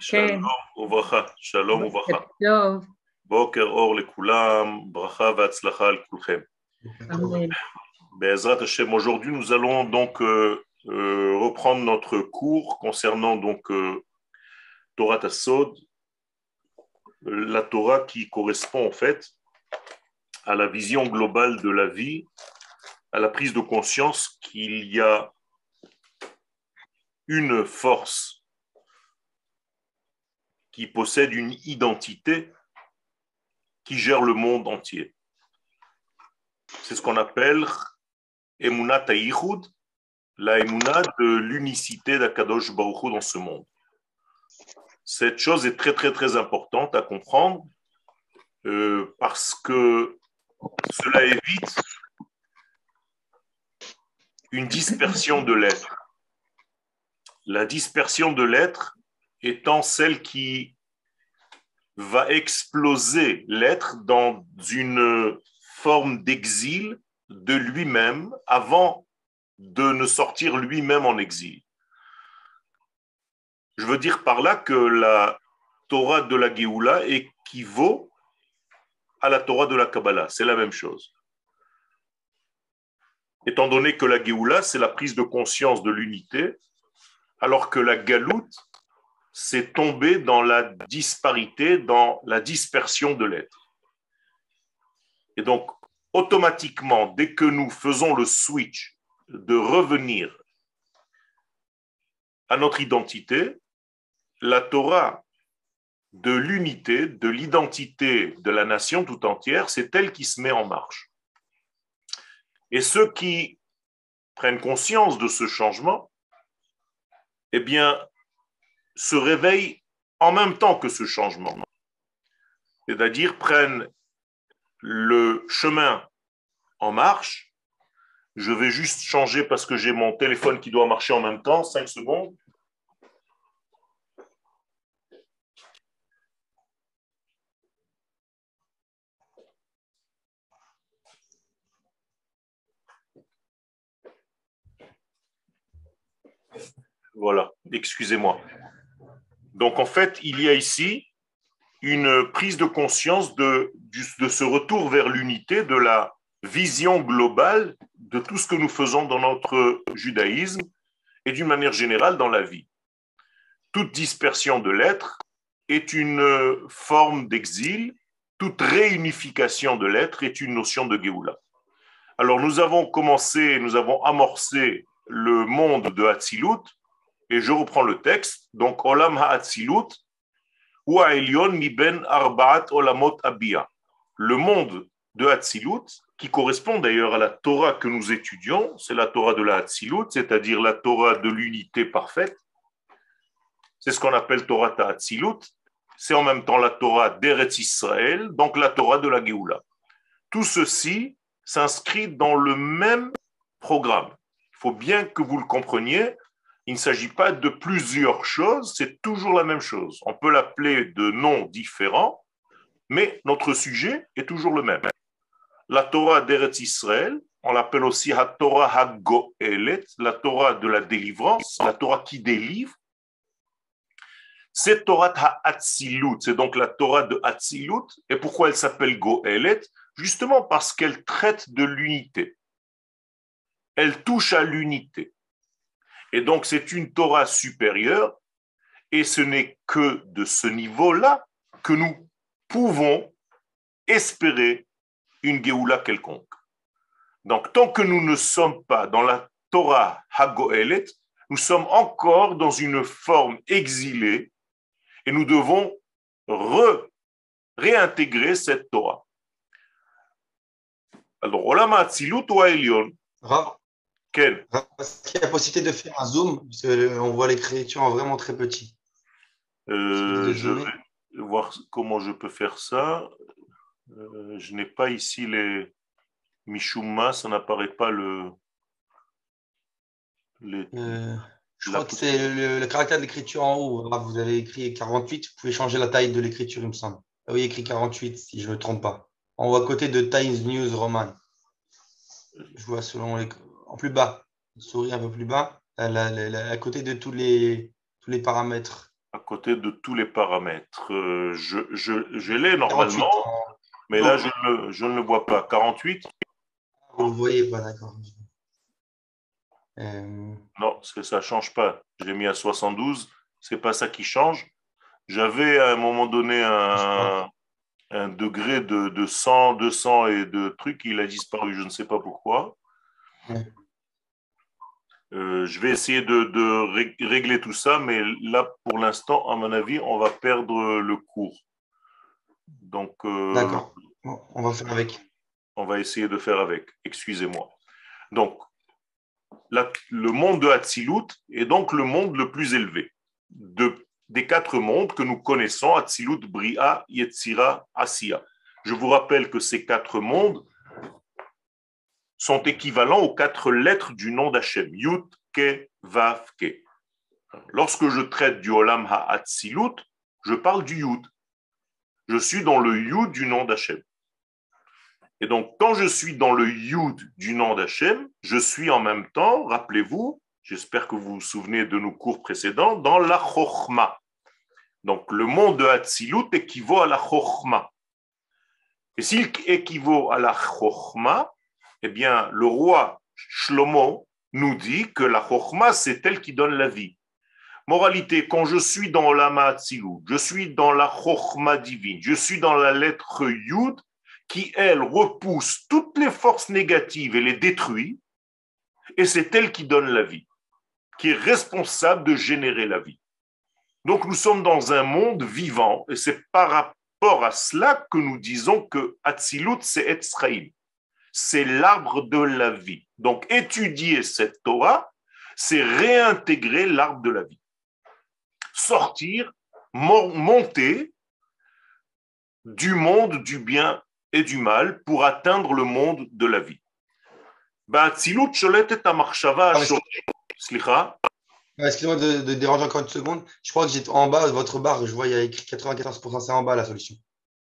שלום וברכה, שלום וברכה. טוב, בוקר אור לכולם, ברכה והצלחה על כולכם. אמן. Be'ezrat Hashem, aujourd'hui nous allons donc euh, euh, reprendre notre cours concernant donc euh, Torah Tassod, la Torah qui correspond en fait à la vision globale de la vie, à la prise de conscience qu'il y a une force qui possède une identité qui gère le monde entier. C'est ce qu'on appelle Emunat Ta'ichud, la Emunat de l'unicité d'Akadosh Baruch Hu dans ce monde. Cette chose est très très très importante à comprendre euh, parce que cela évite une dispersion de l'être. La dispersion de l'être étant celle qui va exploser l'être dans une forme d'exil de lui-même avant de ne sortir lui-même en exil. Je veux dire par là que la Torah de la Géoula équivaut à la Torah de la Kabbalah. C'est la même chose. Étant donné que la Géoula, c'est la prise de conscience de l'unité, alors que la Galoute, c'est tomber dans la disparité, dans la dispersion de l'être. Et donc, automatiquement, dès que nous faisons le switch de revenir à notre identité, la Torah de l'unité, de l'identité de la nation tout entière, c'est elle qui se met en marche. Et ceux qui prennent conscience de ce changement, eh bien, se réveillent en même temps que ce changement. C'est-à-dire prennent le chemin en marche. Je vais juste changer parce que j'ai mon téléphone qui doit marcher en même temps. 5 secondes. Voilà, excusez-moi. Donc en fait, il y a ici une prise de conscience de, ce retour vers l'unité, de la vision globale de tout ce que nous faisons dans notre judaïsme et d'une manière générale dans la vie. Toute dispersion de l'être est une forme d'exil, toute réunification de l'être est une notion de Géoula. Alors nous avons commencé, nous avons amorcé le monde de Hatzilut, et je reprends le texte, donc Olam Ha'atzilut, ou Elion mi ben arbaat olamot abia. Le monde de Hatzilut, qui correspond d'ailleurs à la Torah que nous étudions, c'est la Torah de la Hatzilut, c'est-à-dire la Torah de l'unité parfaite. C'est ce qu'on appelle Torah Hatzilut. C'est en même temps la Torah d'Eretz Israël, donc la Torah de la Géoula. Tout ceci s'inscrit dans le même programme. Il faut bien que vous le compreniez. Il ne s'agit pas de plusieurs choses, c'est toujours la même chose. On peut l'appeler de noms différents, mais notre sujet est toujours le même. La Torah d'Eretz Israël, on l'appelle aussi la Torah HaGoelet, la Torah de la délivrance, la Torah qui délivre. C'est Torah HaAtzilut, c'est donc la Torah de Hatzilut. Et pourquoi elle s'appelle Goelet? Justement parce qu'elle traite de l'unité. Elle touche à l'unité. Et donc, c'est une Torah supérieure, et ce n'est que de ce niveau-là que nous pouvons espérer une Géoula quelconque. Donc, tant que nous ne sommes pas dans la Torah Hagoelet, nous sommes encore dans une forme exilée et nous devons re- réintégrer cette Torah. Alors, Olam Hatzilut ou Elion Quel Est-ce qu'il y a possibilité de faire un zoom Parce qu'on voit l'écriture en vraiment très petit. Euh, je vais voir comment je peux faire ça. Euh, je n'ai pas ici les Mishuma, ça n'apparaît pas le. les- Euh, je La crois que c'est le, le caractère de l'écriture en haut. Vous avez écrit 48, vous pouvez changer la taille de l'écriture, il me semble. Ah oui, écrit 48, si je ne me trompe pas. En haut à côté de Times News Roman. Je vois selon les... En plus bas, souris un peu plus bas, à, la- la- la- à côté de tous les, tous les paramètres. À côté de tous les paramètres. Euh, je, je, l'ai normalement, mais là, je ne, je ne, le vois pas. 48 Vous ne voyez pas, d'accord. Euh... Non, ça ne change pas. J'ai mis à 72. Ce n'est pas ça qui change. J'avais à un moment donné un, un degré de, de 100, 200 et de trucs. Il a disparu, je ne sais pas pourquoi. Euh, je vais essayer de, régler tout ça, mais là, pour l'instant, à mon avis, on va perdre le cours. Donc, euh, D'accord, on va faire avec. On va essayer de faire avec, excusez-moi. Donc, le monde de Hatzilut est donc le monde le plus élevé de, des quatre mondes que nous connaissons, Hatzilut, Bria, Yetzira, Asiya. Je vous rappelle que ces quatre mondes sont équivalents aux quatre lettres du nom d'Hachem, Yud, Ke, Vav, Ke. Lorsque je traite du Olam Ha'atzilut, je parle du Yud. Je suis dans le Yud du nom d'Hachem. Et donc, quand je suis dans le Yud du nom d'Hachem, je suis en même temps, rappelez-vous, j'espère que vous vous souvenez de nos cours précédents, dans la Chochma. Donc, le monde de Hatzilut équivaut à la Chochma. Et s'il équivaut à la Chochma, eh bien, le roi Shlomo nous dit que la Chochma, c'est elle qui donne la vie. Moralité, quand je suis dans l'Ama Atzilut, je suis dans la Chochma divine, je suis dans la lettre Yud, qui, elle, repousse toutes les forces négatives et les détruit, et c'est elle qui donne la vie, qui est responsable de générer la vie. Donc nous sommes dans un monde vivant, et c'est par rapport à cela que nous disons que Atzilut, c'est Etzraïm c'est l'arbre de la vie. Donc étudier cette Torah, c'est réintégrer l'arbre de la vie. Sortir, monter du monde du bien et du mal pour atteindre le monde de la vie. Excusez-moi de, déranger encore une seconde. Je crois que j'ai en bas de votre barre, je vois il y a écrit 94%, c'est en bas la solution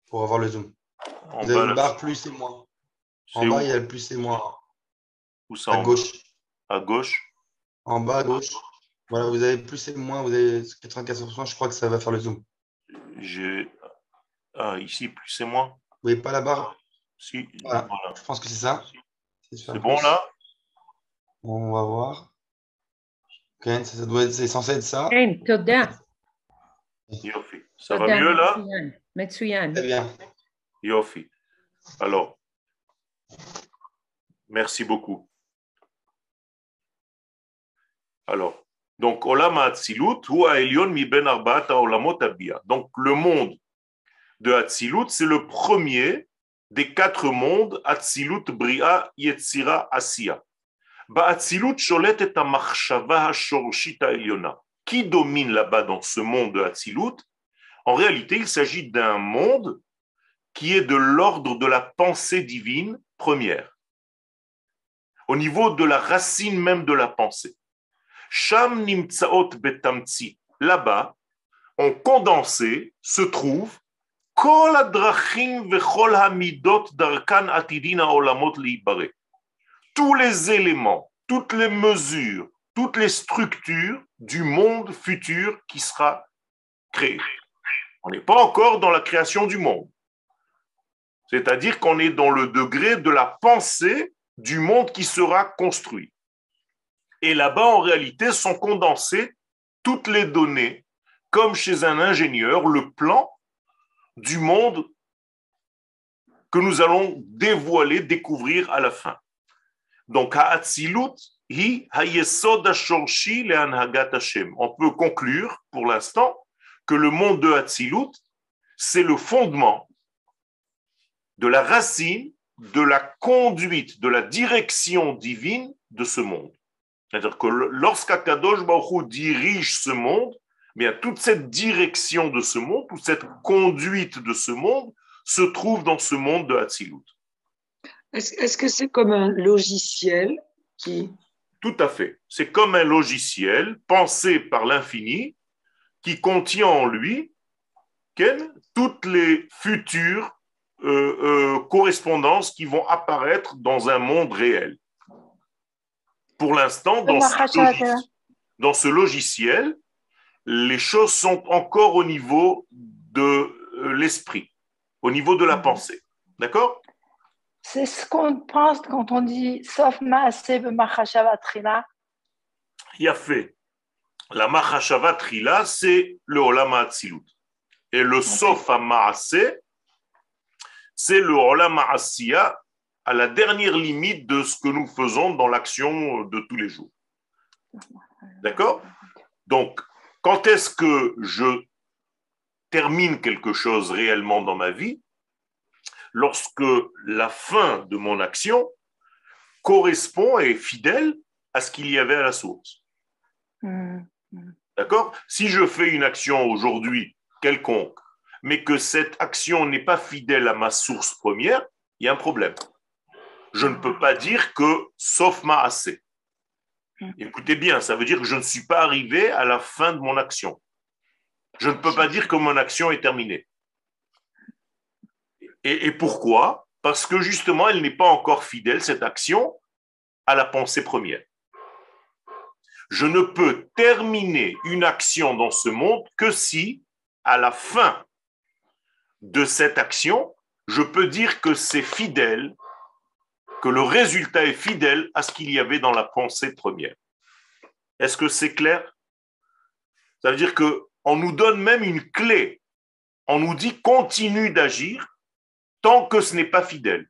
pour avoir le zoom. Vous avez une barre plus et moins. En bas, il y a le plus et moins. Où ça À gauche. À gauche En bas, à gauche. Voilà, vous avez plus et moins, vous avez 94%, je crois que ça va faire le zoom. J'ai. Ah, ici, plus et moins. Vous voyez pas la barre Si. Voilà. Je pense que c'est ça. C'est bon là? On va voir. Ok, ça, doit être, c'est censé être ça. Yofi. Ça va mieux là? Très bien. Yofi. Alors, Merci beaucoup. Alors, donc, Olam Hatzilut, mi ben Olamot Donc, le monde de Hatzilut, c'est le premier des quatre mondes, Hatzilut, Bria, Yetzira, Asiya. Hatzilut, Sholet et Eliona. Qui domine là-bas dans ce monde de Hatzilut? En réalité, il s'agit d'un monde qui est de l'ordre de la pensée divine première, au niveau de la racine même de la pensée. Sham nimtsaot betamtsi, là-bas, en condensé, se trouve kol adrachim hamidot darkan atidina olamot liibare. Tous les éléments, toutes les mesures, toutes les structures du monde futur qui sera créé. On n'est pas encore dans la création du monde. C'est-à-dire qu'on est dans le degré de la pensée du monde qui sera construit. Et là-bas, en réalité, sont condensées toutes les données, comme chez un ingénieur, le plan du monde que nous allons dévoiler, découvrir à la fin. Donc, hi On peut conclure pour l'instant que le monde de Hatzilut, c'est le fondement de la racine, de la conduite, de la direction divine de ce monde. C'est-à-dire que lorsqu'Akadosh Baruch dirige ce monde, eh bien toute cette direction de ce monde, toute cette conduite de ce monde se trouve dans ce monde de Hatzilut. Est-ce que c'est comme un logiciel qui... Tout à fait. C'est comme un logiciel pensé par l'infini qui contient en lui toutes les futures euh, euh, correspondances qui vont apparaître dans un monde réel. Pour l'instant, dans, ce dans ce logiciel, les choses sont encore au niveau de euh, l'esprit, au niveau de la Mhm. pensée. D'accord? C'est ce qu'on pense quand on dit sauf Maaseh b'machashava trila. Il a fait. La Mahashava Trila, c'est le Olam Hatzilut. Et le Sof Maase, c'est le Olam Asiya à la dernière limite de ce que nous faisons dans l'action de tous les jours. D'accord? Donc, quand est-ce que je termine quelque chose réellement dans ma vie? Lorsque la fin de mon action correspond et est fidèle à ce qu'il y avait à la source. Hmm. D'accord? Si je fais une action aujourd'hui quelconque, mais que cette action n'est pas fidèle à ma source première, il y a un problème. Je ne peux pas dire que sauf ma assez. Écoutez bien, ça veut dire que je ne suis pas arrivé à la fin de mon action. Je ne peux pas dire que mon action est terminée. Et, et pourquoi? Parce que justement, elle n'est pas encore fidèle, cette action, à la pensée première. Je ne peux terminer une action dans ce monde que si, à la fin de cette action, je peux dire que c'est fidèle, que le résultat est fidèle à ce qu'il y avait dans la pensée première. Est-ce que c'est clair? Ça veut dire que on nous donne même une clé. On nous dit continue d'agir tant que ce n'est pas fidèle.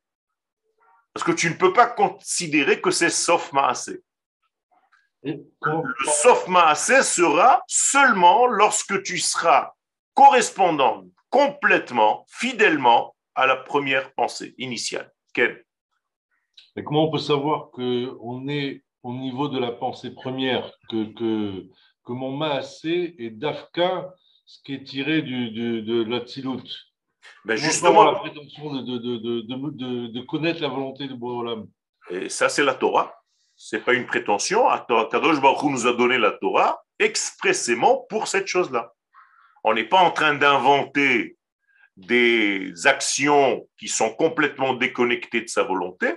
Parce que tu ne peux pas considérer que c'est sauf comment- Le sauf maasé sera seulement lorsque tu seras correspondant complètement, fidèlement à la première pensée initiale. Ken mais comment on peut savoir qu'on est au niveau de la pensée première, que, que, que mon maasé est d'Afka, ce qui est tiré du, du- de l'Atsilut? Ben Comment on peut avoir la Justement, prétention de, de, de, de, connaître la volonté de Boalam. et ça c'est la Torah. C'est pas une prétention. Kadosh Baruch Hu nous a donné la Torah expressément pour cette chose-là. On n'est pas en train d'inventer des actions qui sont complètement déconnectées de sa volonté.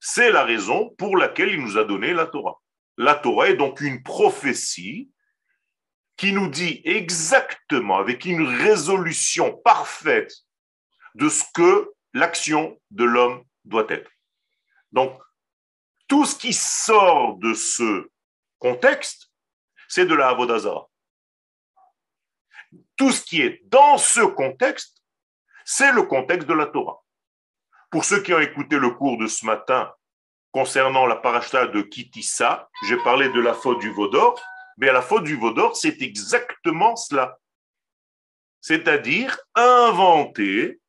C'est la raison pour laquelle il nous a donné la Torah. La Torah est donc une prophétie qui nous dit exactement, avec une résolution parfaite, de ce que l'action de l'homme doit être. Donc, tout ce qui sort de ce contexte, c'est de la Avodazara. Tout ce qui est dans ce contexte, c'est le contexte de la Torah. Pour ceux qui ont écouté le cours de ce matin concernant la parashta de Kitissa, j'ai parlé de la faute du Vaudor, mais la faute du Vaudor, c'est exactement cela. C'est-à-dire inventer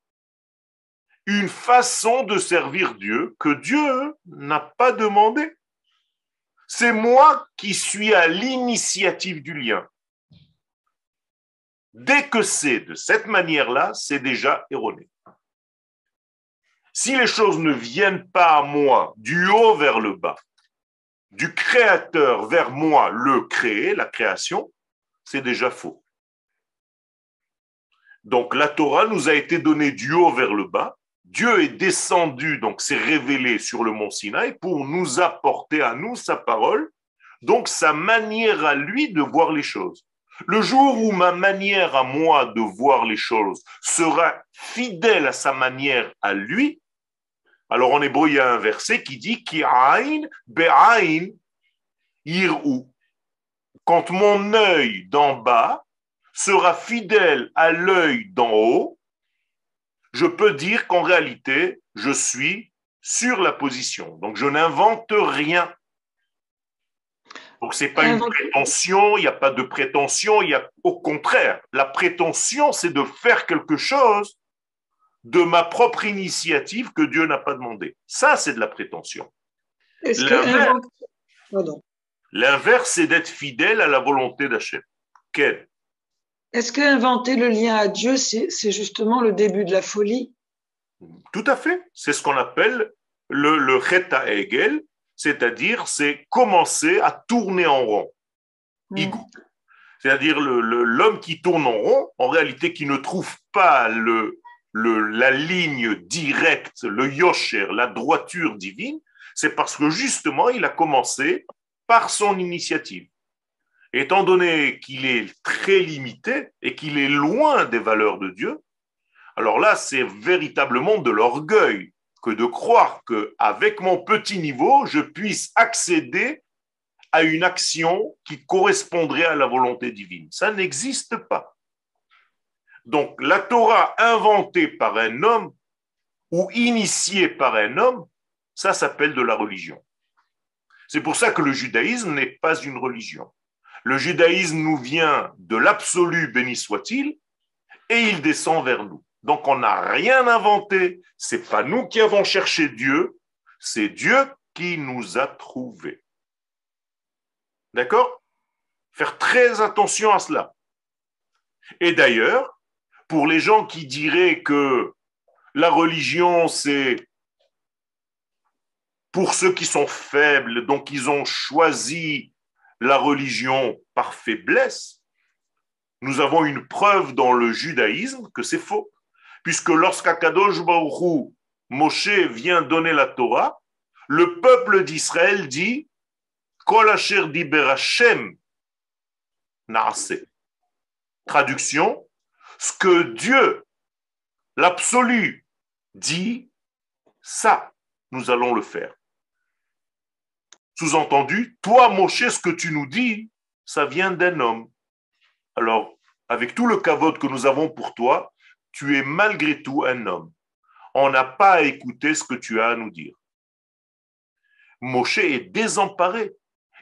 une façon de servir Dieu que Dieu n'a pas demandé. C'est moi qui suis à l'initiative du lien. Dès que c'est de cette manière-là, c'est déjà erroné. Si les choses ne viennent pas à moi du haut vers le bas, du créateur vers moi, le créé, la création, c'est déjà faux. Donc la Torah nous a été donnée du haut vers le bas. Dieu est descendu, donc s'est révélé sur le mont Sinaï pour nous apporter à nous sa parole, donc sa manière à lui de voir les choses. Le jour où ma manière à moi de voir les choses sera fidèle à sa manière à lui, alors en hébreu, il y a un verset qui dit. Quand mon œil d'en bas sera fidèle à l'œil d'en haut, je peux dire qu'en réalité, je suis sur la position. Donc, je n'invente rien. Donc, ce n'est pas une prétention, il n'y a pas de prétention, il y a au contraire. La prétention, c'est de faire quelque chose de ma propre initiative que Dieu n'a pas demandé. Ça, c'est de la prétention. L'inverse. c'est d'être fidèle à la volonté d'Hachem. Quel? Est-ce que inventer le lien à Dieu, c'est c'est justement le début de la folie? Tout à fait. C'est ce qu'on appelle le, le Cheta Hegel, c'est-à-dire c'est commencer à tourner en rond. C'est-à-dire l'homme qui tourne en rond, en réalité qui ne trouve pas le, le- la ligne directe, le yosher, la droiture divine, c'est parce que justement il a commencé par son initiative. Étant donné qu'il est très limité et qu'il est loin des valeurs de Dieu, alors là, c'est véritablement de l'orgueil que de croire que avec mon petit niveau, je puisse accéder à une action qui correspondrait à la volonté divine. Ça n'existe pas. Donc la Torah inventée par un homme ou initiée par un homme, ça s'appelle de la religion. C'est pour ça que le judaïsme n'est pas une religion. Le judaïsme nous vient de l'absolu, béni soit-il, et il descend vers nous. Donc on n'a rien inventé, c'est pas nous qui avons cherché Dieu, c'est Dieu qui nous a trouvés. D'accord? Faire très attention à cela. Et d'ailleurs, pour les gens qui diraient que la religion, c'est pour ceux qui sont faibles, donc ils ont choisi la religion par faiblesse, nous avons une preuve dans le judaïsme que c'est faux. Puisque lorsqu'Akadosh Baruch Moshe vient donner la Torah, le peuple d'Israël dit Kol asher Traduction ce que Dieu, l'absolu, dit, ça, nous allons le faire. Sous-entendu, toi, Moshe, ce que tu nous dis, ça vient d'un homme. Alors, avec tout le cavote que nous avons pour toi, tu es malgré tout un homme. On n'a pas à écouter ce que tu as à nous dire. Moshe est désemparé.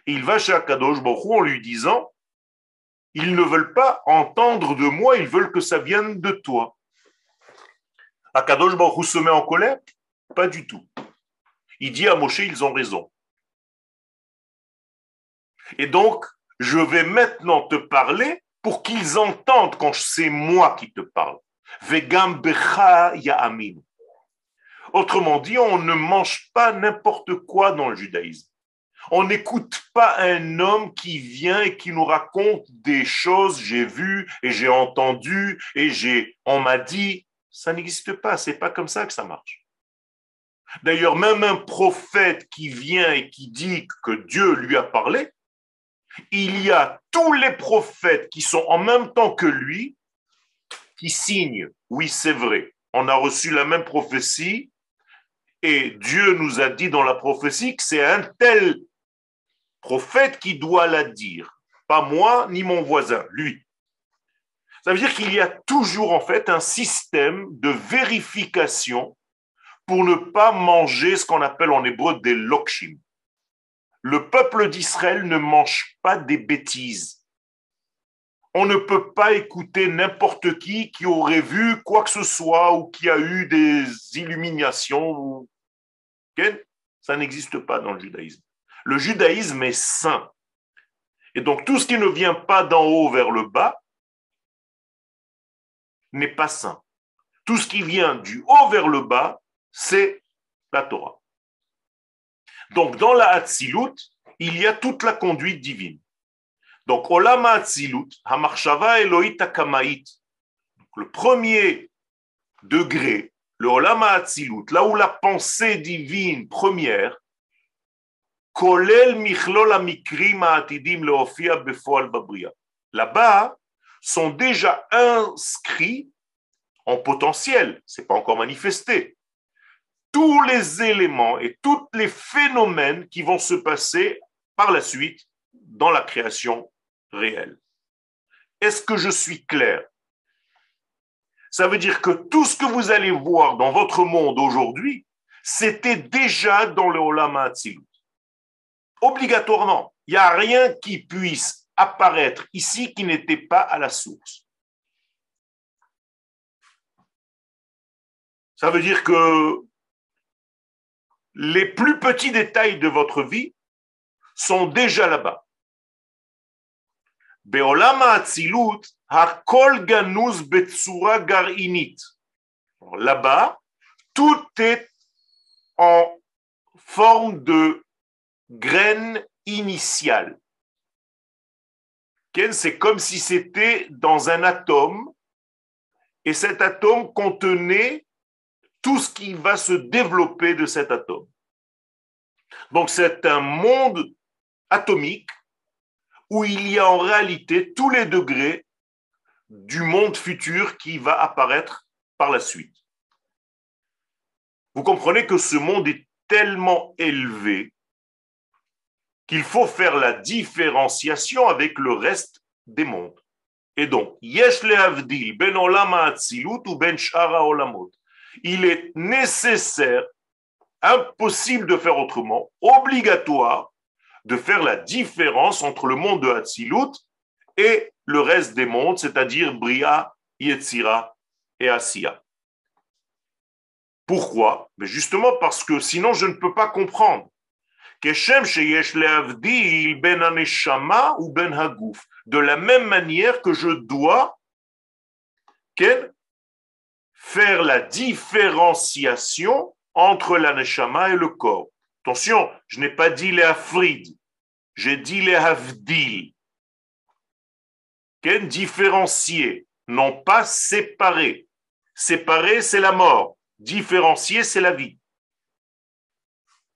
Il va chez Akadosh Baruch en lui disant Ils ne veulent pas entendre de moi, ils veulent que ça vienne de toi. Akadosh Baruch se met en colère? Pas du tout. Il dit à Moshe Ils ont raison. Et donc, je vais maintenant te parler pour qu'ils entendent quand c'est moi qui te parle. Vegam becha ya'amin. Autrement dit, on ne mange pas n'importe quoi dans le judaïsme. On n'écoute pas un homme qui vient et qui nous raconte des choses, j'ai vu et j'ai entendu et j'ai, on m'a dit. Ça n'existe pas, c'est pas comme ça que ça marche. D'ailleurs, même un prophète qui vient et qui dit que Dieu lui a parlé, il y a tous les prophètes qui sont en même temps que lui qui signent. Oui, c'est vrai. On a reçu la même prophétie et Dieu nous a dit dans la prophétie que c'est un tel prophète qui doit la dire. Pas moi ni mon voisin, lui. Ça veut dire qu'il y a toujours en fait un système de vérification pour ne pas manger ce qu'on appelle en hébreu des lokshim le peuple d'Israël ne mange pas des bêtises. On ne peut pas écouter n'importe qui qui aurait vu quoi que ce soit ou qui a eu des illuminations. Ça n'existe pas dans le judaïsme. Le judaïsme est saint. Et donc tout ce qui ne vient pas d'en haut vers le bas n'est pas saint. Tout ce qui vient du haut vers le bas, c'est la Torah. Donc, dans la Hatzilut, il y a toute la conduite divine. Donc, le premier degré, le Olama Hatzilut, là où la pensée divine première, Kolel Michlol Amikrim Atidim Leofia Befoal Babria. Là-bas, sont déjà inscrits en potentiel, ce n'est pas encore manifesté, tous les éléments et tous les phénomènes qui vont se passer par la suite dans la création Est-ce que je suis clair? Ça veut dire que tout ce que vous allez voir dans votre monde aujourd'hui, c'était déjà dans le Olam Atzilut. Obligatoirement. Il n'y a rien qui puisse apparaître ici qui n'était pas à la source. Ça veut dire que les plus petits détails de votre vie sont déjà là-bas. Là-bas, tout est en forme de graine initiale. C'est comme si c'était dans un atome et cet atome contenait tout ce qui va se développer de cet atome. Donc c'est un monde atomique où il y a en réalité tous les degrés du monde futur qui va apparaître par la suite. Vous comprenez que ce monde est tellement élevé qu'il faut faire la différenciation avec le reste des mondes. Et donc, yesh le ben olam ou ben shara olamot. Il est nécessaire, impossible de faire autrement, obligatoire de faire la différence entre le monde de Hatzilut et le reste des mondes, c'est-à-dire Bria, Yetzira et Asiya. Pourquoi? Mais Justement parce que sinon je ne peux pas comprendre. Ben ben de la même manière que je dois faire la différenciation entre la neshama et le corps. Attention, je n'ai pas dit les afrid, j'ai dit les havdil. Quel différencier, non pas séparer. Séparer, c'est la mort. Différencier, c'est la vie.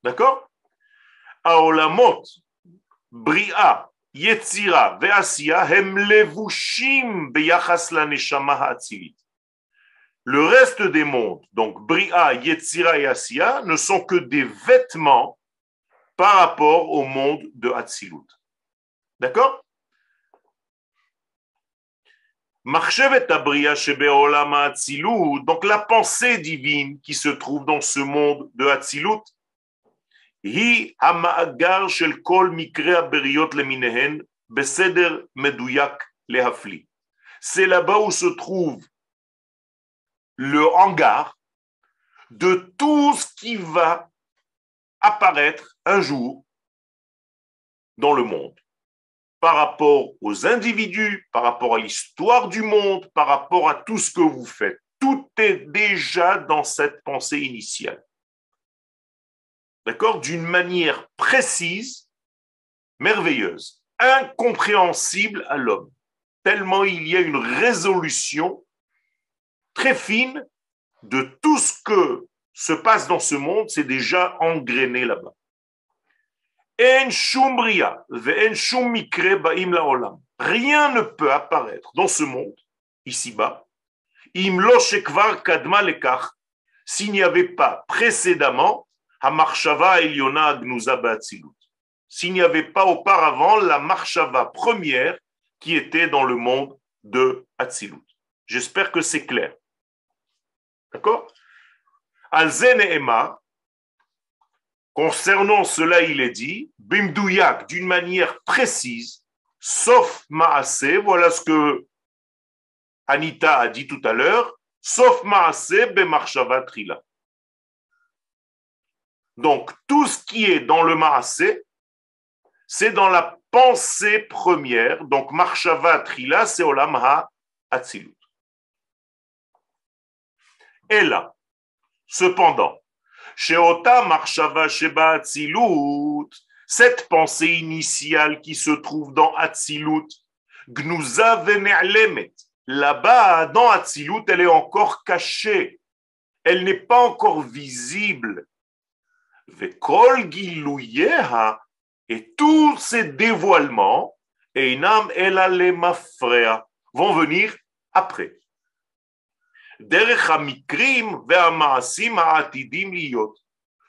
D'accord? Aolamot, Bria, Yetzira, Veasia, Hem levushim beyachas la neshama. Le reste des mondes, donc Bria, Yetzira et Asiya, ne sont que des vêtements par rapport au monde de Hatzilut. D'accord? Donc la pensée divine qui se trouve dans ce monde de Hatzilut, c'est là-bas où se trouve le hangar de tout ce qui va apparaître un jour dans le monde par rapport aux individus, par rapport à l'histoire du monde, par rapport à tout ce que vous faites. Tout est déjà dans cette pensée initiale. D'accord? D'une manière précise, merveilleuse, incompréhensible à l'homme, tellement il y a une résolution très fine de tout ce que se passe dans ce monde, c'est déjà engrainé là-bas. Rien ne peut apparaître dans ce monde, ici-bas, s'il n'y avait pas précédemment s'il n'y avait pas auparavant la marshava première qui était dans le monde de Hatzilut. J'espère que c'est clair. D'accord? Alzen et Emma, Concernant cela, il est dit, bimdouyak, d'une manière précise, sauf maase, voilà ce que Anita a dit tout à l'heure, sauf maase bemarshava trila. Donc, tout ce qui est dans le maase, c'est dans la pensée première. Donc, marshava trila, c'est olam ha. Et là, cependant, Sheota Marshava Sheba Atzilut, cette pensée initiale qui se trouve dans Atzilut, Gnuza Vene'lemet, là-bas, dans Atzilut, elle est encore cachée. Elle n'est pas encore visible. Vekol Giluyeha, et tous ces dévoilements, Einam Elalema vont venir après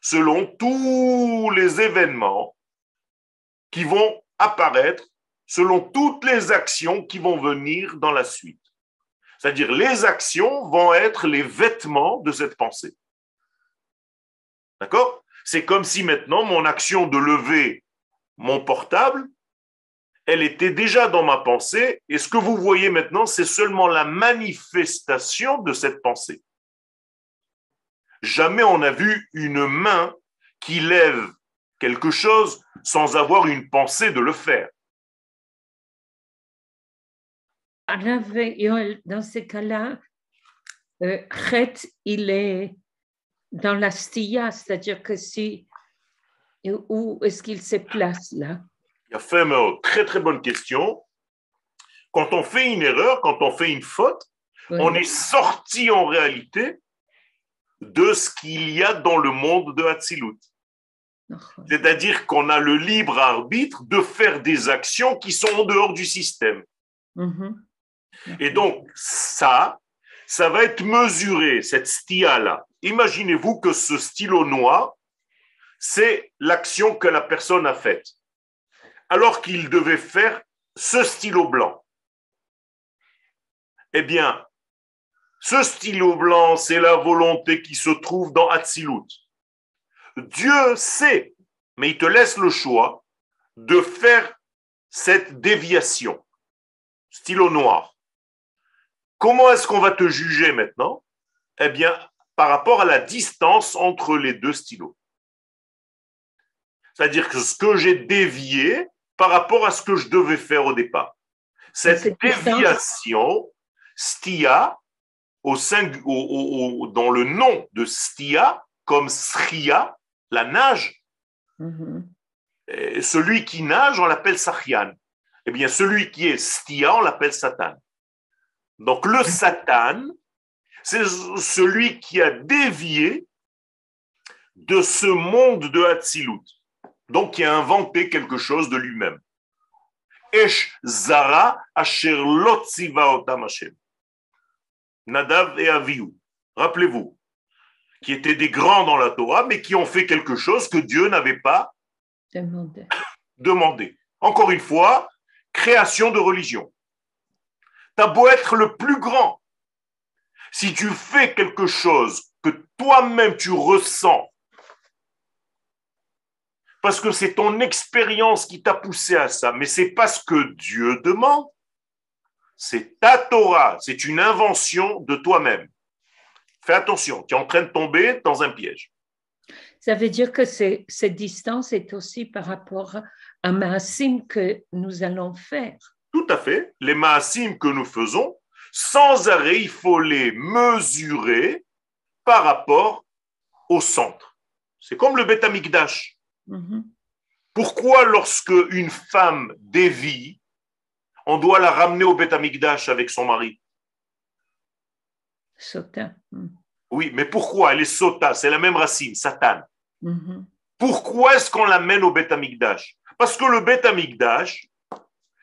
selon tous les événements qui vont apparaître, selon toutes les actions qui vont venir dans la suite. C'est-à-dire les actions vont être les vêtements de cette pensée. D'accord C'est comme si maintenant mon action de lever mon portable elle était déjà dans ma pensée, et ce que vous voyez maintenant, c'est seulement la manifestation de cette pensée. Jamais on n'a vu une main qui lève quelque chose sans avoir une pensée de le faire. Dans ces cas-là, euh, il est dans la stia, c'est-à-dire que si, où est-ce qu'il se place là? Il a fait une très très bonne question. Quand on fait une erreur, quand on fait une faute, on est sorti en réalité de ce qu'il y a dans le monde de Hatzilut. C'est-à-dire qu'on a le libre arbitre de faire des actions qui sont en dehors du système. Mhm. Et donc, ça, ça va être mesuré, cette stia-là. Imaginez-vous que ce stylo noir, c'est l'action que la personne a faite. Alors qu'il devait faire ce stylo blanc. Eh bien, ce stylo blanc, c'est la volonté qui se trouve dans Hatzilut. Dieu sait, mais il te laisse le choix de faire cette déviation. Stylo noir. Comment est-ce qu'on va te juger maintenant? Eh bien, par rapport à la distance entre les deux stylos. C'est-à-dire que ce que j'ai dévié par rapport à ce que je devais faire au départ. Cette déviation, stia, au singu- au- au- dans le nom de stia, comme sria, la nage, Mhm. celui qui nage, on l'appelle sachian. Eh bien, celui qui est stia, on l'appelle satan. Donc, le satan, c'est celui qui a dévié de ce monde de Hatzilut. Donc, qui a inventé quelque chose de lui-même. Esh zara asher otam Hashem. Nadav et Avihu. Rappelez-vous, qui étaient des grands dans la Torah, mais qui ont fait quelque chose que Dieu n'avait pas demandé. Encore une fois, création de religion. T'as beau être le plus grand, si tu fais quelque chose que toi-même tu ressens, parce que c'est ton expérience qui t'a poussé à ça, mais c'est pas ce que Dieu demande. C'est ta Torah, c'est une invention de toi-même. Fais attention, tu es en train de tomber dans un piège. Ça veut dire que cette distance est aussi par rapport à Maasim que nous allons faire. Tout à fait. Les maasim que nous faisons, sans arrêt, il faut les mesurer par rapport au centre. C'est comme le Beth Mhm. Pourquoi, lorsque une femme dévie, on doit la ramener au Beth Amikdash avec son mari? Sautin. Mhm. Oui, mais pourquoi? Elle est sota, c'est la même racine, Satan. Mhm. Pourquoi est-ce qu'on l'amène au Beth Amikdash? Parce que le Beth Amikdash,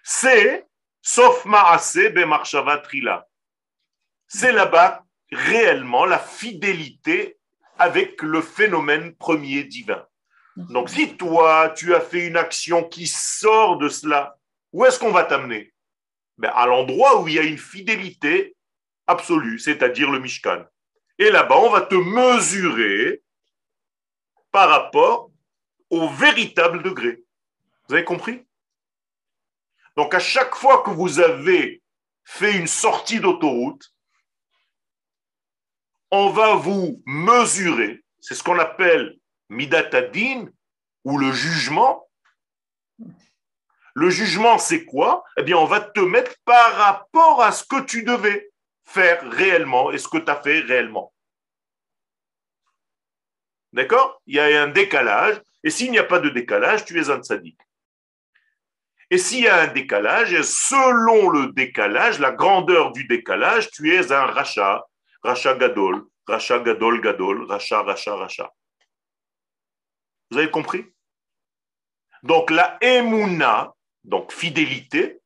c'est sauf Maaseh Bemarshava Trila. C'est là-bas réellement la fidélité avec le phénomène premier divin. Donc si toi, tu as fait une action qui sort de cela, où est-ce qu'on va t'amener? Ben, À l'endroit où il y a une fidélité absolue, c'est-à-dire le Mishkan. Et là-bas, on va te mesurer par rapport au véritable degré. Vous avez compris? Donc à chaque fois que vous avez fait une sortie d'autoroute, on va vous mesurer, c'est ce qu'on appelle midatadin ou le jugement. Le jugement, c'est quoi? Eh bien, on va te mettre par rapport à ce que tu devais faire réellement et ce que tu as fait réellement. D'accord? Il y a un décalage. Et s'il n'y a pas de décalage, tu es un tzaddik. Et s'il y a un décalage, selon le décalage, la grandeur du décalage, tu es un rachat, rachat gadol, rachat gadol gadol, rachat, rachat, rachat. Vous avez compris? Donc la emuna, donc fidélité,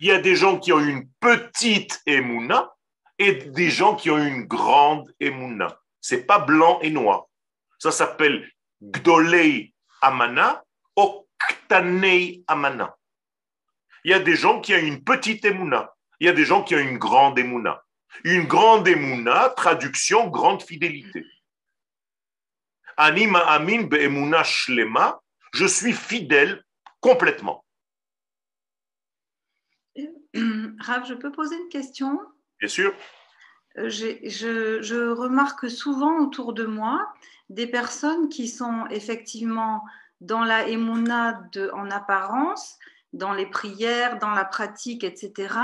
il y a des gens qui ont une petite emuna et des gens qui ont une grande emuna. C'est pas blanc et noir. Ça s'appelle Gdolei Amana, Oktanei Amana. Il y a des gens qui ont une petite Emouna. Il y a des gens qui ont une grande Emouna. Une grande Emouna, traduction, grande fidélité. Anima Amin Be'emuna Shlema, je suis fidèle complètement. Rav, je peux poser une question? Bien sûr. Euh, j'ai- je, je remarque souvent autour de moi des personnes qui sont effectivement dans la émouna de, en apparence, dans les prières, dans la pratique, etc.,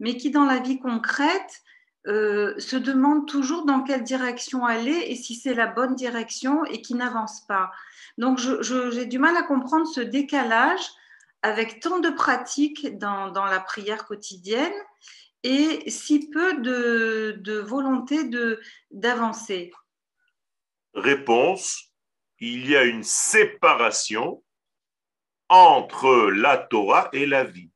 mais qui dans la vie concrète euh, se demandent toujours dans quelle direction aller et si c'est la bonne direction et qui n'avancent pas. Donc j'ai du mal à comprendre ce décalage avec tant de pratiques dans, la prière quotidienne et si peu de, de volonté d'avancer. Réponse il y a une séparation entre la Torah et la vie.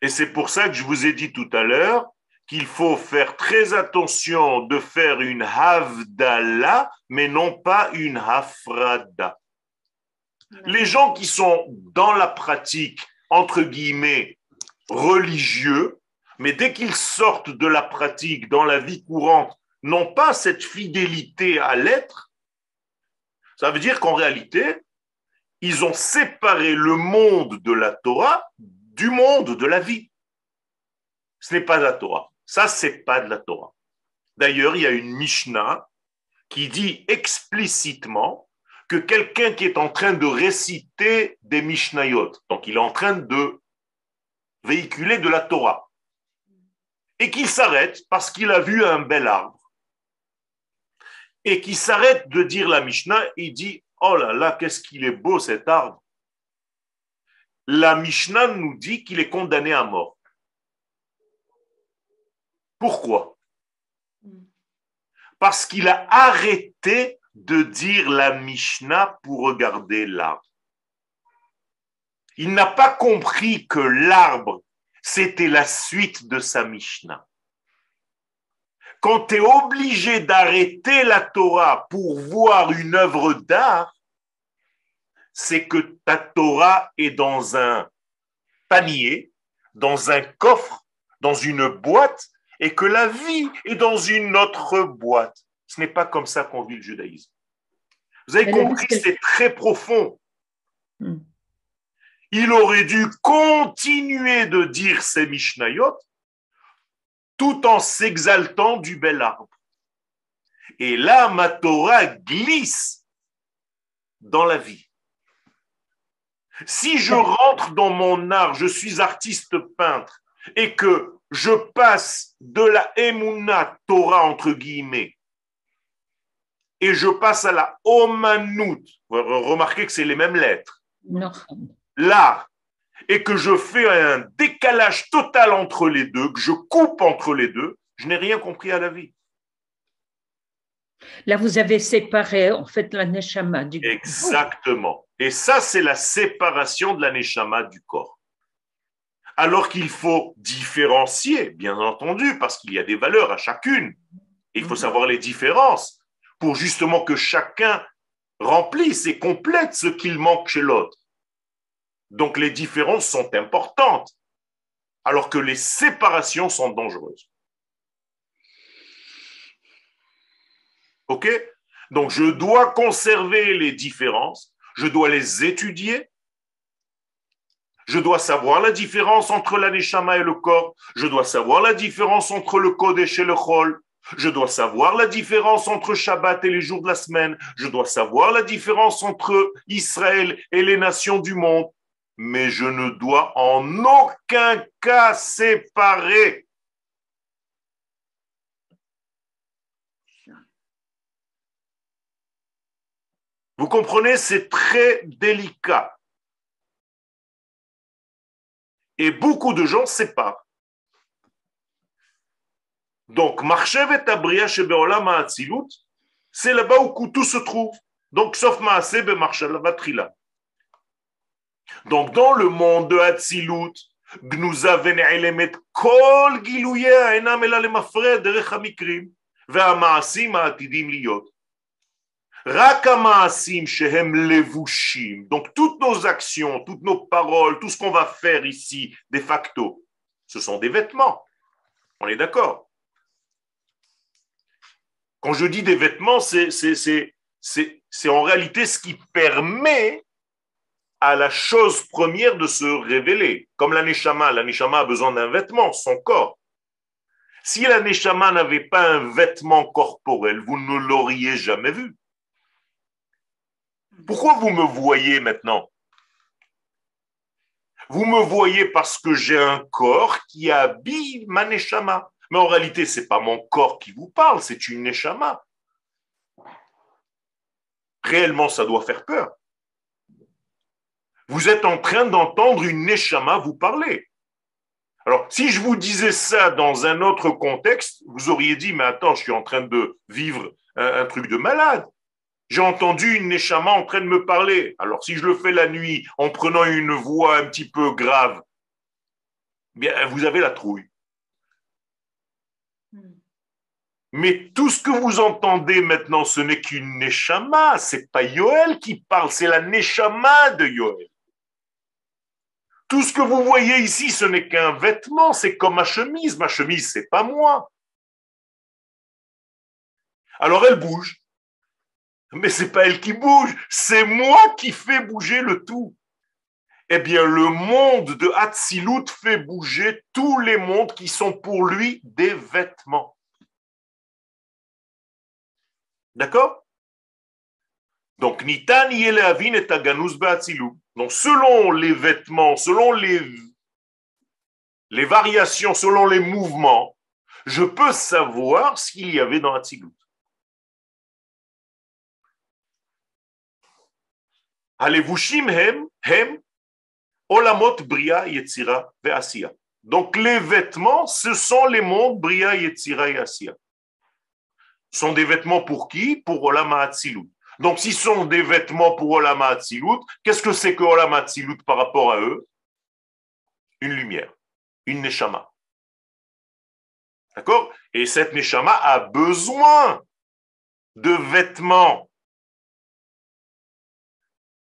Et c'est pour ça que je vous ai dit tout à l'heure qu'il faut faire très attention de faire une havdala, mais non pas une hafrada. Les gens qui sont dans la pratique, entre guillemets, religieux, mais dès qu'ils sortent de la pratique dans la vie courante, n'ont pas cette fidélité à l'être, ça veut dire qu'en réalité, ils ont séparé le monde de la Torah du monde de la vie. Ce n'est pas la Torah. Ça, c'est pas de la Torah. D'ailleurs, il y a une Mishnah qui dit explicitement que quelqu'un qui est en train de réciter des Mishnayot, donc il est en train de véhiculer de la Torah, et qu'il s'arrête parce qu'il a vu un bel arbre, et qu'il s'arrête de dire la Mishnah, il dit Oh là là, qu'est-ce qu'il est beau cet arbre La Mishnah nous dit qu'il est condamné à mort. Pourquoi? Parce qu'il a arrêté de dire la Mishnah pour regarder l'arbre. Il n'a pas compris que l'arbre, c'était la suite de sa Mishnah. Quand tu es obligé d'arrêter la Torah pour voir une œuvre d'art, c'est que ta Torah est dans un panier, dans un coffre, dans une boîte, et que la vie est dans une autre boîte. Ce n'est pas comme ça qu'on vit le judaïsme. Vous avez compris, c'est très profond. Hmm. Il aurait dû continuer de dire ses Mishnayot tout en s'exaltant du bel arbre. Et là, ma Torah glisse dans la vie. Si je rentre dans mon art, je suis artiste peintre, et que je passe de la Emuna Torah entre guillemets et je passe à la Omanut, remarquez que c'est les mêmes lettres, l'art, et que je fais un décalage total entre les deux, que je coupe entre les deux, je n'ai rien compris à la vie. Là, vous avez séparé en fait la neshama du corps. Exactement. Et ça, c'est la séparation de la neshama du corps alors qu'il faut différencier, bien entendu, parce qu'il y a des valeurs à chacune. il faut savoir les différences pour justement que chacun remplisse et complète ce qu'il manque chez l'autre. Donc les différences sont importantes, alors que les séparations sont dangereuses. OK? Donc je dois conserver les différences, je dois les étudier, je dois savoir la différence entre l'aneshama et le corps. Je dois savoir la différence entre le kodesh et le chol. Je dois savoir la différence entre Shabbat et les jours de la semaine. Je dois savoir la différence entre Israël et les nations du monde. Mais je ne dois en aucun cas séparer Vous comprenez, c'est très délicat. Et beaucoup de gens séparent. Donc, Marchevet Abriya Shebeolam Ha'atzilut, c'est là-bas où tout se trouve. Donc, sauf Maaseh ben, Vatrila. Donc, dans le monde de Hatzilut, Gnuza Venelemet Kol Gilouye Enam Ela Lemafre Derech Hamikrim, Ve'amaasim Liyot. Donc toutes nos actions, toutes nos paroles, tout ce qu'on va faire ici, de facto, ce sont des vêtements. On est d'accord? Quand je dis des vêtements, c'est en réalité ce qui permet à la chose première de se révéler. Comme la Neshama, la a besoin d'un vêtement, son corps. Si la Neshama n'avait pas un vêtement corporel, vous ne l'auriez jamais vu. Pourquoi vous me voyez maintenant? Vous me voyez parce que j'ai un corps qui habille ma neshama. Mais en réalité, ce n'est pas mon corps qui vous parle, c'est une neshama. Réellement, ça doit faire peur. Vous êtes en train d'entendre une neshama vous parler. Alors, si je vous disais ça dans un autre contexte, vous auriez dit, mais attends, je suis en train de vivre un truc de malade. J'ai entendu une Neshama en train de me parler. Alors si je le fais la nuit en prenant une voix un petit peu grave, bien vous avez la trouille. Mais tout ce que vous entendez maintenant, ce n'est qu'une Neshama, c'est pas Yoel qui parle, c'est la Neshama de Yoel. Tout ce que vous voyez ici, ce n'est qu'un vêtement, c'est comme ma chemise. Ma chemise, c'est pas moi. Alors elle bouge. Mais c'est pas elle qui bouge, c'est moi qui fais bouger le tout. Eh bien, le monde de Hatzilut fait bouger tous les mondes qui sont pour lui des vêtements. D'accord? Donc, Nitan Yeleavin et Aganus Donc, selon les vêtements, selon les, les variations, selon les mouvements, je peux savoir ce qu'il y avait dans Hatzilut. Alevushim hem, hem, olamot bria yetzira ve'asiya. Donc les vêtements, ce sont les mondes bria yetzira et asiya. Ce sont des vêtements pour qui? Pour olama atzilut. Donc s'ils sont des vêtements pour olama atzilut, qu'est-ce que c'est que olama atzilut par rapport à eux? Une lumière, une neshama. D'accord? Et cette neshama a besoin de vêtements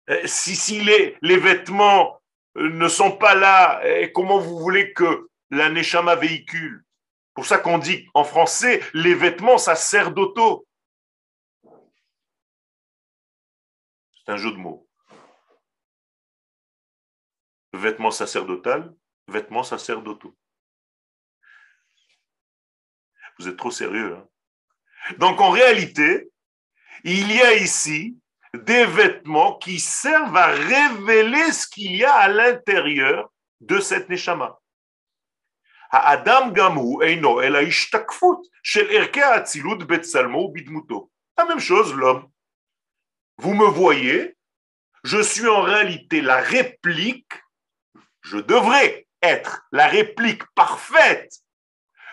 euh, si, les, vêtements euh, ne sont pas là, comment vous voulez que la Neshama véhicule? Pour ça qu'on dit en français, les vêtements, ça sert d'auto. C'est un jeu de mots. Vêtements sacerdotal, vêtements d'auto. Vous êtes trop sérieux. Hein? Donc en réalité, il y a ici des vêtements qui servent à révéler ce qu'il y a à l'intérieur de cette neshama. La même chose, l'homme. Vous me voyez, je suis en réalité la réplique, je devrais être la réplique parfaite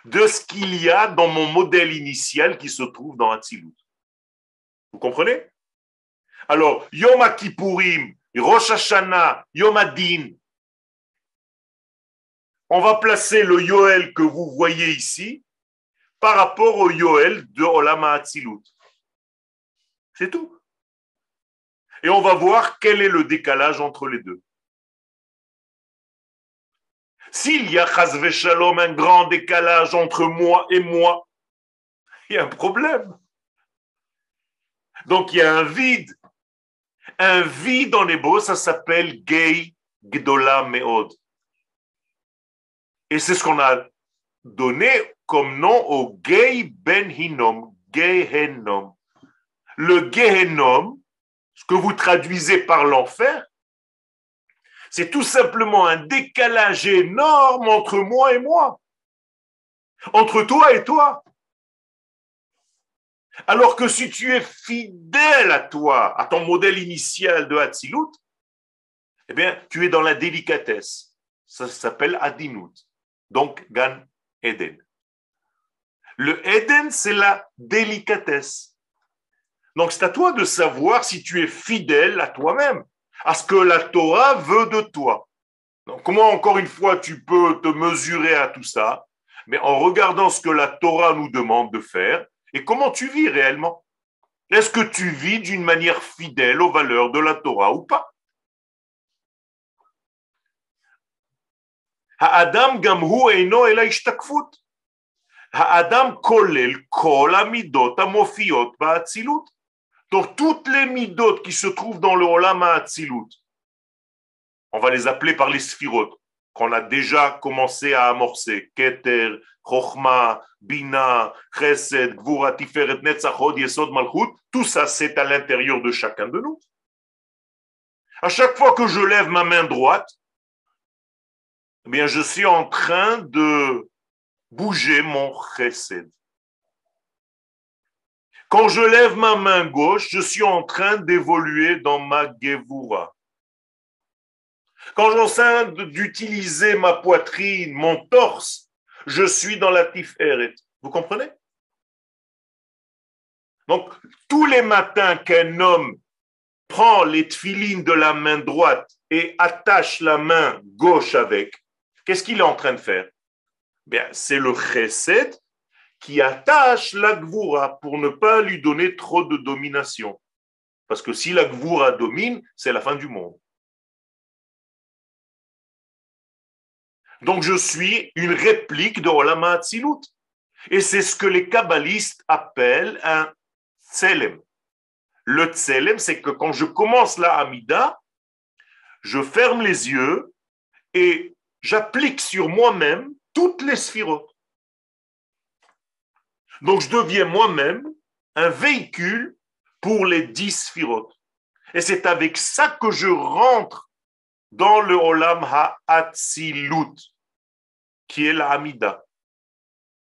de ce qu'il y a dans mon modèle initial qui se trouve dans Hatzilut. Vous comprenez? Alors, Yom Kippourim, Rosh Hashanah, Yom Adin, on va placer le Yoel que vous voyez ici par rapport au Yoel de Olama Atzilut. C'est tout. Et on va voir quel est le décalage entre les deux. S'il y a un grand décalage entre moi et moi, il y a un problème. Donc il y a un vide. Un vide les beaux, ça s'appelle Gay Gdola Meod. Et c'est ce qu'on a donné comme nom au Gay Ben Hinom, Gehenom. Le Gehenom, ce que vous traduisez par l'enfer, c'est tout simplement un décalage énorme entre moi et moi, entre toi et toi. Alors que si tu es fidèle à toi, à ton modèle initial de Hatzilut, eh bien, tu es dans la délicatesse. Ça s'appelle Adinut. Donc, Gan Eden. Le Eden, c'est la délicatesse. Donc, c'est à toi de savoir si tu es fidèle à toi-même, à ce que la Torah veut de toi. Donc, comment, encore une fois, tu peux te mesurer à tout ça? Mais en regardant ce que la Torah nous demande de faire et comment tu vis réellement? Est-ce que tu vis d'une manière fidèle aux valeurs de la Torah ou pas? Adam gamhu eino ela. Adam kolel kol amidot amofiot ba'atzilut. Donc toutes les midot qui se trouvent dans le olam ha'atzilut, on va les appeler par les sphirotes qu'on a déjà commencé à amorcer. Keter, Chochma, Bina, Chesed, Gvura, Tiferet, Netzachod, Yesod, Malchut, tout ça c'est à l'intérieur de chacun de nous. À chaque fois que je lève ma main droite, eh bien, je suis en train de bouger mon chesed. Quand je lève ma main gauche, je suis en train d'évoluer dans ma gevura. Quand j'enseigne d'utiliser ma poitrine, mon torse, je suis dans la tiferet. Vous comprenez? Donc, tous les matins qu'un homme prend les tfilines de la main droite et attache la main gauche avec, qu'est-ce qu'il est en train de faire? Bien, c'est le chesed qui attache la gvura pour ne pas lui donner trop de domination. Parce que si la gvura domine, c'est la fin du monde. Donc je suis une réplique de Olam Hatzilut. Et c'est ce que les kabbalistes appellent un tselem. Le tselem, c'est que quand je commence la Hamida, je ferme les yeux et j'applique sur moi-même toutes les sphirotes. Donc je deviens moi-même un véhicule pour les dix sphirotes. Et c'est avec ça que je rentre dans le Olam Ha'atzilut, qui est la Hamida.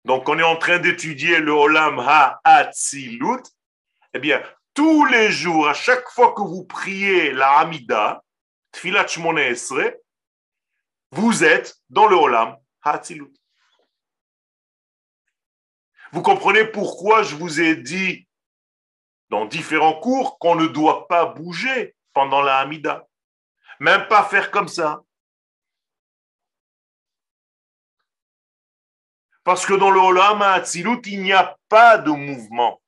Donc on est en train d'étudier le Olam Ha'atzilut. Eh bien, tous les jours, à chaque fois que vous priez la Hamida, Tfilat vous êtes dans le Olam Ha'atzilut. Vous comprenez pourquoi je vous ai dit dans différents cours qu'on ne doit pas bouger pendant la Hamida. Même pas faire comme ça. Parce que dans le Olam il n'y a pas de mouvement.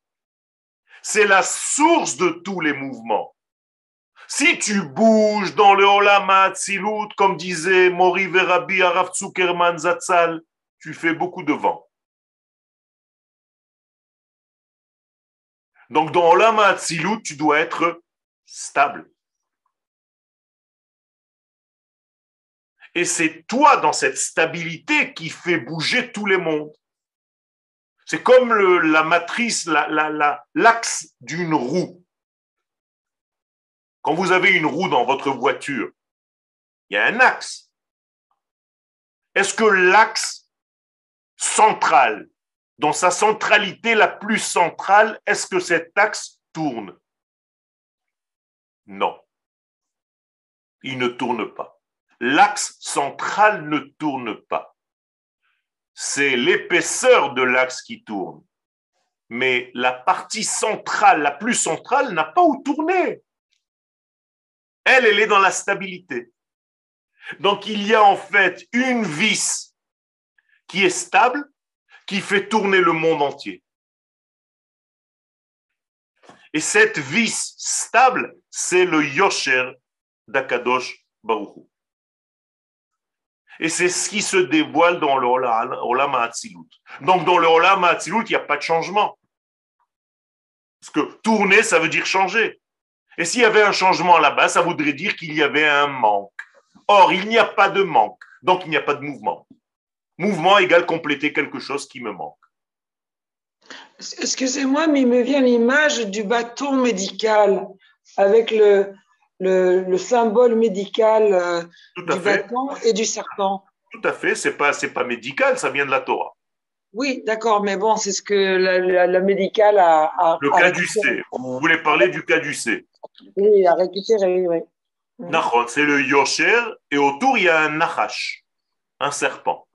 C'est la source de tous les mouvements. Si tu bouges dans le Olam Hatzilut, comme disait Mori Verabi Arav Zuckerman Zatzal, tu fais beaucoup de vent. Donc, dans Olam Hatzilut, tu dois être stable. Et c'est toi, dans cette stabilité, qui fait bouger tous les mondes. C'est comme la matrice, l'axe la, d'une roue. Quand vous avez une roue dans votre voiture, il y a un axe. Est-ce que l'axe central dans sa centralité la plus centrale, est-ce que cet axe tourne? Non. Il ne tourne pas. L'axe central ne tourne pas. C'est l'épaisseur de l'axe qui tourne. Mais la partie centrale, la plus centrale, n'a pas où tourner. Elle, elle est dans la stabilité. Donc il y a en fait une vis qui est stable qui fait tourner le monde entier. Et cette vis stable, c'est le Yosher d'Akadosh Baruch Et c'est ce qui se dévoile dans le Olam Hatzilut. Donc dans le Olam Hatzilut, il n'y a pas de changement. Parce que tourner, ça veut dire changer. Et s'il y avait un changement là-bas, ça voudrait dire qu'il y avait un manque. Or, il n'y a pas de manque, donc il n'y a pas de mouvement. Mouvement égale compléter quelque chose qui me manque. Excusez-moi, mais il me vient l'image du bâton médical avec le, le, symbole médical euh, du bâton et du serpent. Tout à fait, c'est pas pas médical, ça vient de la Torah. Oui, d'accord, mais bon, c'est ce que la, médical a, Le caducé. Vous voulez parler du caducé Oui, il a récupéré, oui. C'est le yosher et autour il y a un nachash, un serpent.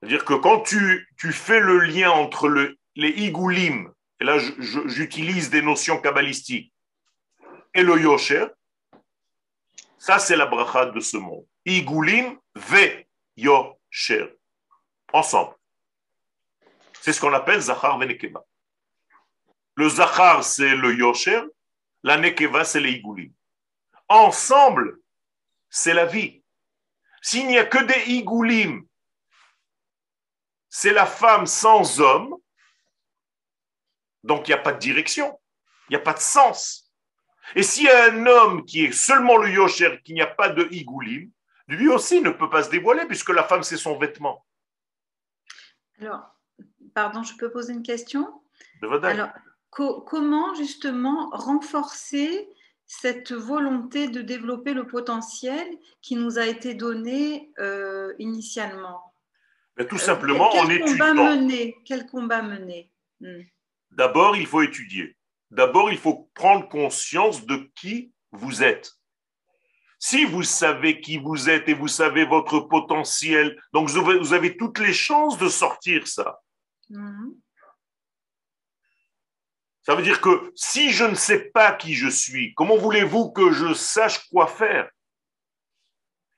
C'est-à-dire que quand tu, tu fais le lien entre le, les igoulim, et là j'utilise des notions kabbalistiques, et le yosher, ça c'est la bracha de ce monde. Igoulim ve yosher. Ensemble. C'est ce qu'on appelle Zachar Venekeba. Le Zachar, c'est le Yosher, la Nekeva, c'est les Igoulim. Ensemble, c'est la vie. S'il n'y a que des Igoulim, c'est la femme sans homme, donc il n'y a pas de direction, il n'y a pas de sens. Et s'il y a un homme qui est seulement le Yosher, qui n'y a pas de Igoulim, lui aussi ne peut pas se dévoiler puisque la femme, c'est son vêtement. Alors, pardon, je peux poser une question? Alors, comment justement renforcer cette volonté de développer le potentiel qui nous a été donné euh, initialement? Ben, Tout simplement quel, en étudiant. Combat mener, quel combat mener? Hmm. D'abord, il faut étudier. D'abord, il faut prendre conscience de qui vous êtes. Si vous savez qui vous êtes et vous savez votre potentiel, donc vous avez, toutes les chances de sortir ça. Mhm. Ça veut dire que si je ne sais pas qui je suis, comment voulez-vous que je sache quoi faire?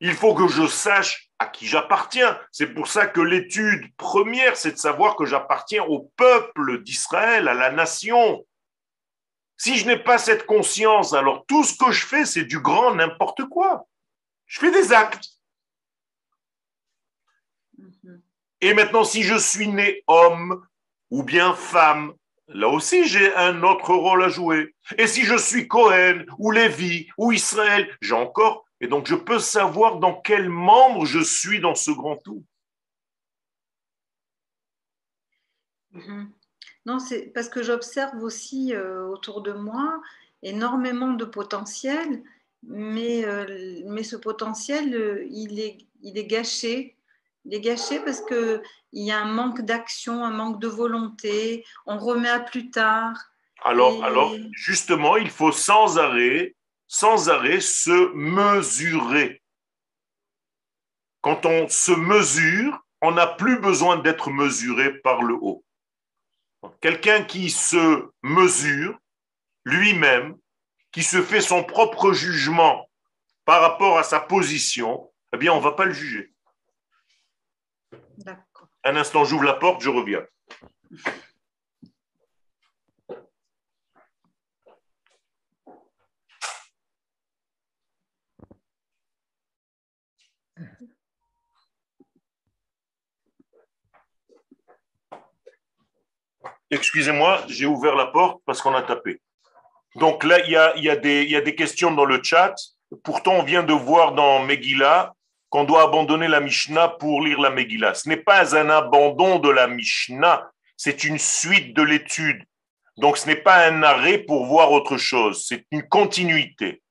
Il faut que je sache à qui j'appartiens. C'est pour ça que l'étude première, c'est de savoir que j'appartiens au peuple d'Israël, à la nation. Si je n'ai pas cette conscience, alors tout ce que je fais, c'est du grand n'importe quoi. Je fais des actes. Et maintenant, si je suis né homme ou bien femme, là aussi j'ai un autre rôle à jouer. Et si je suis Cohen ou Lévi ou Israël, j'ai encore et donc, je peux savoir dans quel membre je suis dans ce grand tout. Mhm. Non, c'est parce que j'observe aussi euh, autour de moi énormément de potentiel, mais, euh, mais ce potentiel, euh, il, est, il est gâché. Il est gâché parce qu'il y a un manque d'action, un manque de volonté, on remet à plus tard. Alors, alors, justement, il faut sans arrêt sans arrêt se mesurer. Quand on se mesure, on n'a plus besoin d'être mesuré par le haut. Quelqu'un qui se mesure lui-même, qui se fait son propre jugement par rapport à sa position, eh bien, on ne va pas le juger. Un instant, j'ouvre la porte, je reviens. Excusez-moi, j'ai ouvert la porte parce qu'on a tapé. Donc là, il y a, des, questions dans le chat. Pourtant, on vient de voir dans Megillah qu'on doit abandonner la Mishnah pour lire la Megillah. Ce n'est pas un abandon de la Mishnah, c'est une suite de l'étude. Donc ce n'est pas un arrêt pour voir autre chose, c'est une continuité.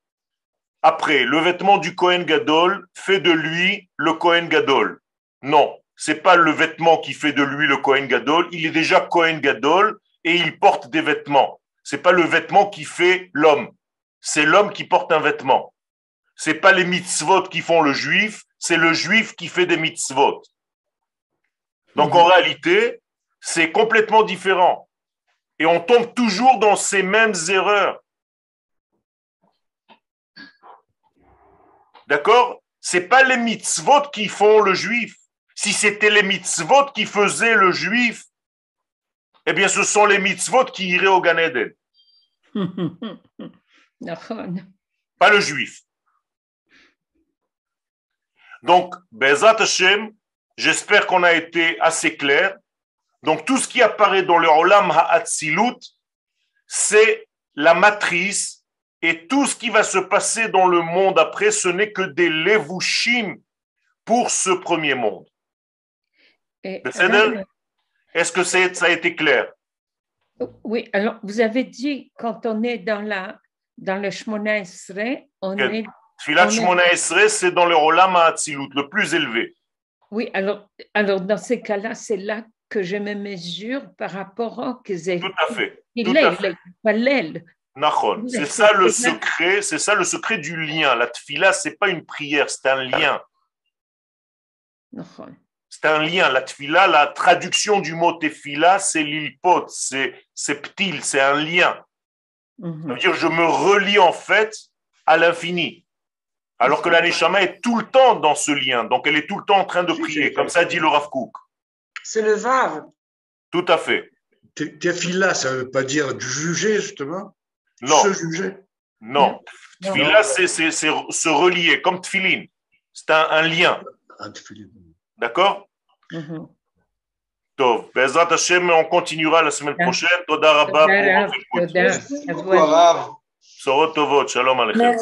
Après, le vêtement du Kohen Gadol fait de lui le Kohen Gadol. Non, c'est pas le vêtement qui fait de lui le Kohen Gadol, il est déjà Kohen Gadol et il porte des vêtements. C'est pas le vêtement qui fait l'homme, c'est l'homme qui porte un vêtement. C'est pas les mitzvot qui font le juif, c'est le juif qui fait des mitzvot. Donc en réalité, c'est complètement différent. Et on tombe toujours dans ces mêmes erreurs. D'accord? C'est pas les mitzvot qui font le juif. Si c'était les mitzvot qui faisaient le juif, eh bien, ce sont les mitzvot qui iraient au Gan Eden. Pas le juif. Donc, Bezat Hashem, j'espère qu'on a été assez clair. Donc, tout ce qui apparaît dans le Olam Ha'atzilut, c'est la matrice et tout ce qui va se passer dans le monde après, ce n'est que des levushim pour ce premier monde. Est-ce que ça a été clair? Oui, alors vous avez dit quand on est dans, la, dans le Shmona Esre, on est. Filat Shmona Esre, c'est dans le Olam Hatzilut, le plus élevé. Oui, alors, alors dans ces cas-là, c'est là que je me mesure par rapport au Tout à fait. Il est, C'est ça le secret, c'est ça le secret du lien. La tfila, c'est pas une prière, c'est un lien. C'est un lien. La tfila, la traduction du mot tefila, c'est l'ilpot, c'est ptil, c'est un lien. Mhm. Ça veut dire je me relie en fait à l'infini. Alors que la neshama est tout le temps dans ce lien, donc elle est tout le temps en train de prier, comme ça dit le Rav Kook. C'est le vav. Tout à fait. Tefila, ça ne veut pas dire juger justement? Non. Se juger? Non. Tefila, c'est se relier, comme tfilin. C'est un, lien. Un D'accord? Mm-hmm. Tov. Hashem, on continuera la semaine prochaine. Toda Rabba pour votre écoute. Shalom Aleichem.